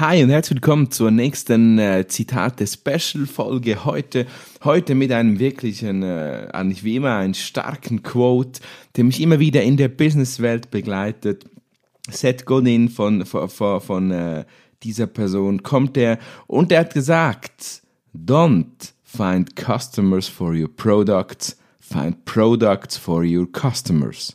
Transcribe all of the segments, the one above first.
Hi und herzlich willkommen zur nächsten äh, Zitate-Special-Folge heute. Heute mit einem wirklichen, äh, eigentlich wie immer, einen starken Quote, der mich immer wieder in der Businesswelt begleitet. Seth Godin von, von, von, von äh, dieser Person kommt er und er hat gesagt, don't find customers for your products, find products for your customers.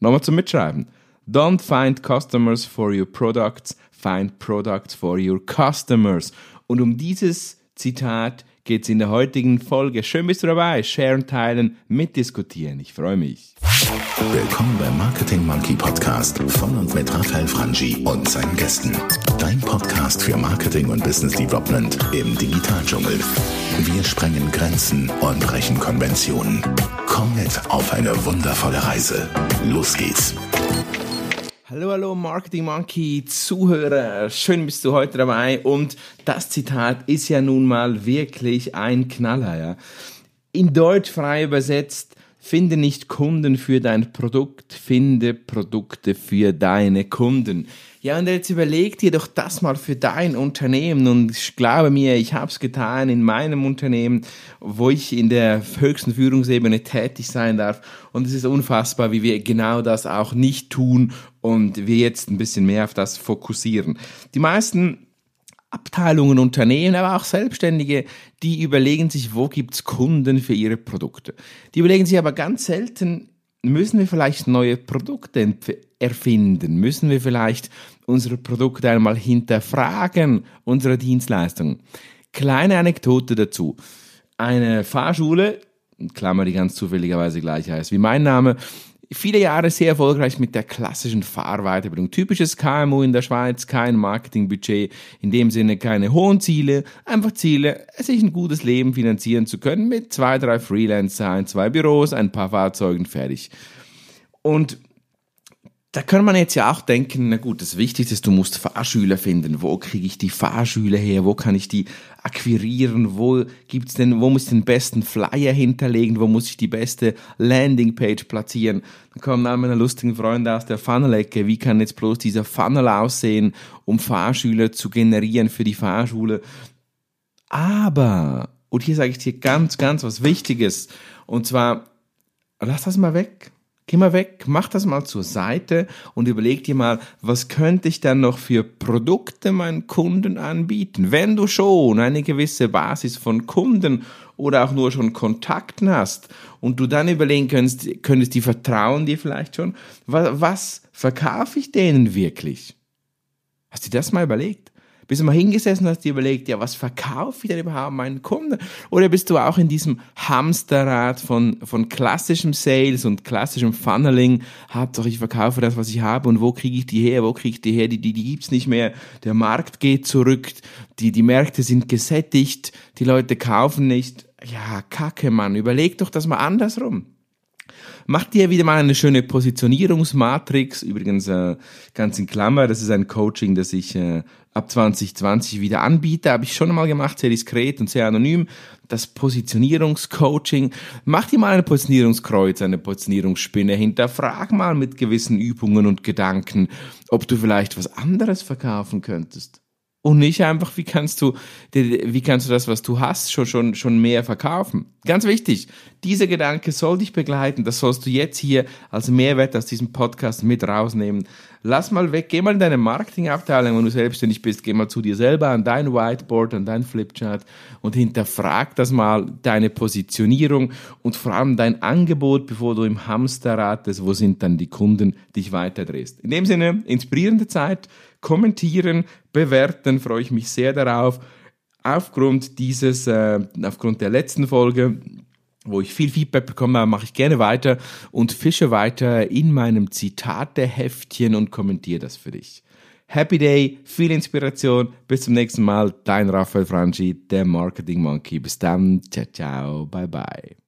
Nochmal zum Mitschreiben. Don't find customers for your products, find products for your customers. Und um dieses Zitat geht es in der heutigen Folge. Schön bist du dabei. Sharen, teilen, mitdiskutieren. Ich freue mich. Willkommen beim Marketing Monkey Podcast von und mit Raphael Frangi und seinen Gästen. Dein Podcast für Marketing und Business Development im Digitaldschungel. Wir sprengen Grenzen und brechen Konventionen. Komm mit auf eine wundervolle Reise. Los geht's. Hallo, hallo, Marketing Monkey Zuhörer. Schön bist du heute dabei. Und das Zitat ist ja nun mal wirklich ein Knaller, ja. In Deutsch frei übersetzt, finde nicht Kunden für dein Produkt, finde Produkte für deine Kunden. Ja, und jetzt überleg dir doch das mal für dein Unternehmen und ich glaube mir, ich habe es getan in meinem Unternehmen, wo ich in der höchsten Führungsebene tätig sein darf und es ist unfassbar, wie wir genau das auch nicht tun und wir jetzt ein bisschen mehr auf das fokussieren. Die meisten Abteilungen, Unternehmen, aber auch Selbstständige, die überlegen sich, wo gibt's Kunden für ihre Produkte. Die überlegen sich aber ganz selten, müssen wir vielleicht neue Produkte erfinden? Müssen wir vielleicht unsere Produkte einmal hinterfragen, unsere Dienstleistungen? Kleine Anekdote dazu. Eine Fahrschule, Klammer, die ganz zufälligerweise gleich heißt wie mein Name, viele Jahre sehr erfolgreich mit der klassischen Fahrweiterbildung. Typisches KMU in der Schweiz, kein Marketingbudget, in dem Sinne keine hohen Ziele, einfach Ziele, sich ein gutes Leben finanzieren zu können mit zwei, drei Freelancer, ein, zwei Büros, ein paar Fahrzeugen fertig. Und da kann man jetzt ja auch denken, na gut, das Wichtigste ist, du musst Fahrschüler finden. Wo kriege ich die Fahrschüler her? Wo kann ich die akquirieren? Wo gibt's denn, wo muss ich den besten Flyer hinterlegen? Wo muss ich die beste Landingpage platzieren? Dann kommen all meine lustigen Freunde aus der Funnel-Ecke. Wie kann jetzt bloß dieser Funnel aussehen, um Fahrschüler zu generieren für die Fahrschule? Aber, und hier sage ich dir ganz, ganz was Wichtiges. Und zwar, lass das mal weg Geh mal weg, mach das mal zur Seite und überleg dir mal, was könnte ich dann noch für Produkte meinen Kunden anbieten? Wenn du schon eine gewisse Basis von Kunden oder auch nur schon Kontakten hast und du dann überlegen könntest, könntest die vertrauen dir vielleicht schon, was, verkaufe ich denen wirklich? Hast du das mal überlegt? Bist du mal hingesessen und hast dir überlegt, ja, was verkaufe ich denn überhaupt meinen Kunden? Oder bist du auch in diesem Hamsterrad von, von klassischem Sales und klassischem Funneling? Hauptsache, ich verkaufe das, was ich habe und wo kriege ich die her? Wo kriege ich die her? Die, die, die gibt's nicht mehr. Der Markt geht zurück. Die, die Märkte sind gesättigt. Die Leute kaufen nicht. Ja, kacke, Mann. Überleg doch das mal andersrum. Mach dir wieder mal eine schöne Positionierungsmatrix. Übrigens, äh, ganz in Klammer, das ist ein Coaching, das ich äh, ab 2020 wieder anbiete. Habe ich schon einmal gemacht, sehr diskret und sehr anonym. Das Positionierungscoaching. Mach dir mal ein Positionierungskreuz, eine Positionierungsspinne. Hinterfrag mal mit gewissen Übungen und Gedanken, ob du vielleicht was anderes verkaufen könntest und nicht einfach, wie kannst du, wie kannst du das, was du hast, schon, schon, schon mehr verkaufen. Ganz wichtig, dieser Gedanke soll dich begleiten, das sollst du jetzt hier als Mehrwert aus diesem Podcast mit rausnehmen. Lass mal weg, geh mal in deine Marketingabteilung, wenn du selbstständig bist, geh mal zu dir selber an dein Whiteboard, an dein Flipchart und hinterfrag das mal, deine Positionierung und vor allem dein Angebot, bevor du im Hamsterrad bist, wo sind dann die Kunden, dich weiterdrehst. In dem Sinne, inspirierende Zeit, kommentieren, bewerten, freue ich mich sehr darauf. Aufgrund dieses, äh, aufgrund der letzten Folge, wo ich viel Feedback bekomme, mache ich gerne weiter und fische weiter in meinem Zitate-Heftchen und kommentiere das für dich. Happy Day, viel Inspiration. Bis zum nächsten Mal. Dein Raphael Franchi, der Marketing Monkey. Bis dann. Ciao, ciao. Bye, bye.